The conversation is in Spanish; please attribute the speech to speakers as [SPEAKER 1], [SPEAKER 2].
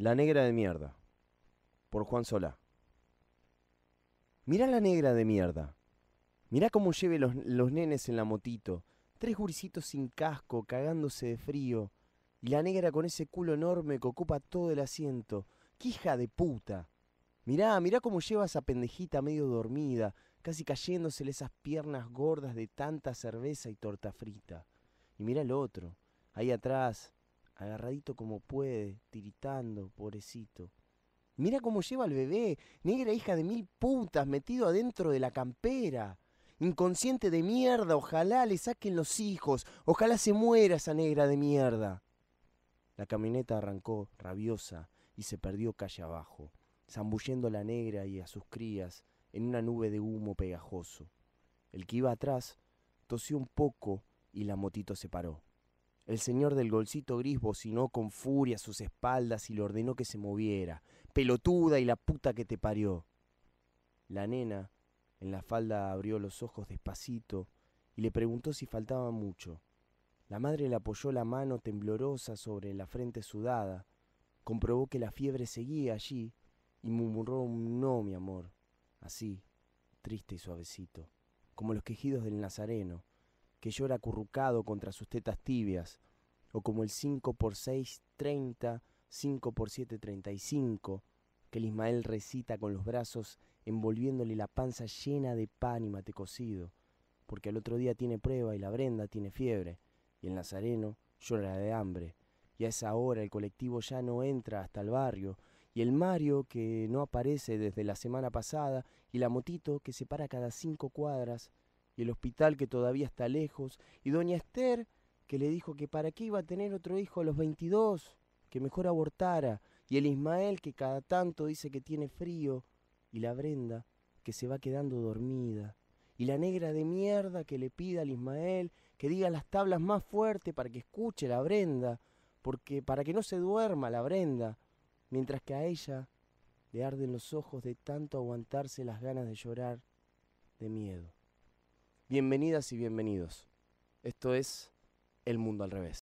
[SPEAKER 1] La negra de mierda. Por Juan Solá. Mirá la negra de mierda. Mirá cómo lleve los, los nenes en la motito. Tres guricitos sin casco, cagándose de frío. Y la negra con ese culo enorme que ocupa todo el asiento. ¡Qué hija de puta! Mirá, mirá cómo lleva esa pendejita medio dormida, casi cayéndosele esas piernas gordas de tanta cerveza y torta frita. Y mirá el otro, ahí atrás, agarradito como puede, tiritando, pobrecito. Mira cómo lleva al bebé, negra hija de mil putas, metido adentro de la campera. Inconsciente de mierda, ojalá le saquen los hijos, ojalá se muera esa negra de mierda. La camioneta arrancó, rabiosa, y se perdió calle abajo, zambullendo a la negra y a sus crías en una nube de humo pegajoso. El que iba atrás tosió un poco y la motito se paró. El señor del golcito gris bocinó con furia sus espaldas y le ordenó que se moviera. Pelotuda y la puta que te parió. La nena en la falda abrió los ojos despacito y le preguntó si faltaba mucho. La madre le apoyó la mano temblorosa sobre la frente sudada, comprobó que la fiebre seguía allí y murmuró un no, mi amor, así, triste y suavecito, como los quejidos del Nazareno, que llora acurrucado contra sus tetas tibias, o como el 5 por 6, 30, 5 por 7, 35, que el Ismael recita con los brazos envolviéndole la panza llena de pan y mate cocido, porque al otro día tiene prueba y la Brenda tiene fiebre, y el Nazareno llora de hambre, y a esa hora el colectivo ya no entra hasta el barrio, y el Mario que no aparece desde la semana pasada, y la motito que se para cada cinco cuadras, y el hospital que todavía está lejos, y doña Esther que le dijo que para qué iba a tener otro hijo a los 22, que mejor abortara, y el Ismael que cada tanto dice que tiene frío, y la Brenda que se va quedando dormida, y la negra de mierda que le pida al Ismael que diga las tablas más fuerte para que escuche la Brenda, porque para que no se duerma la Brenda, mientras que a ella le arden los ojos de tanto aguantarse las ganas de llorar de miedo. Bienvenidas y bienvenidos. Esto es El Mundo al Revés.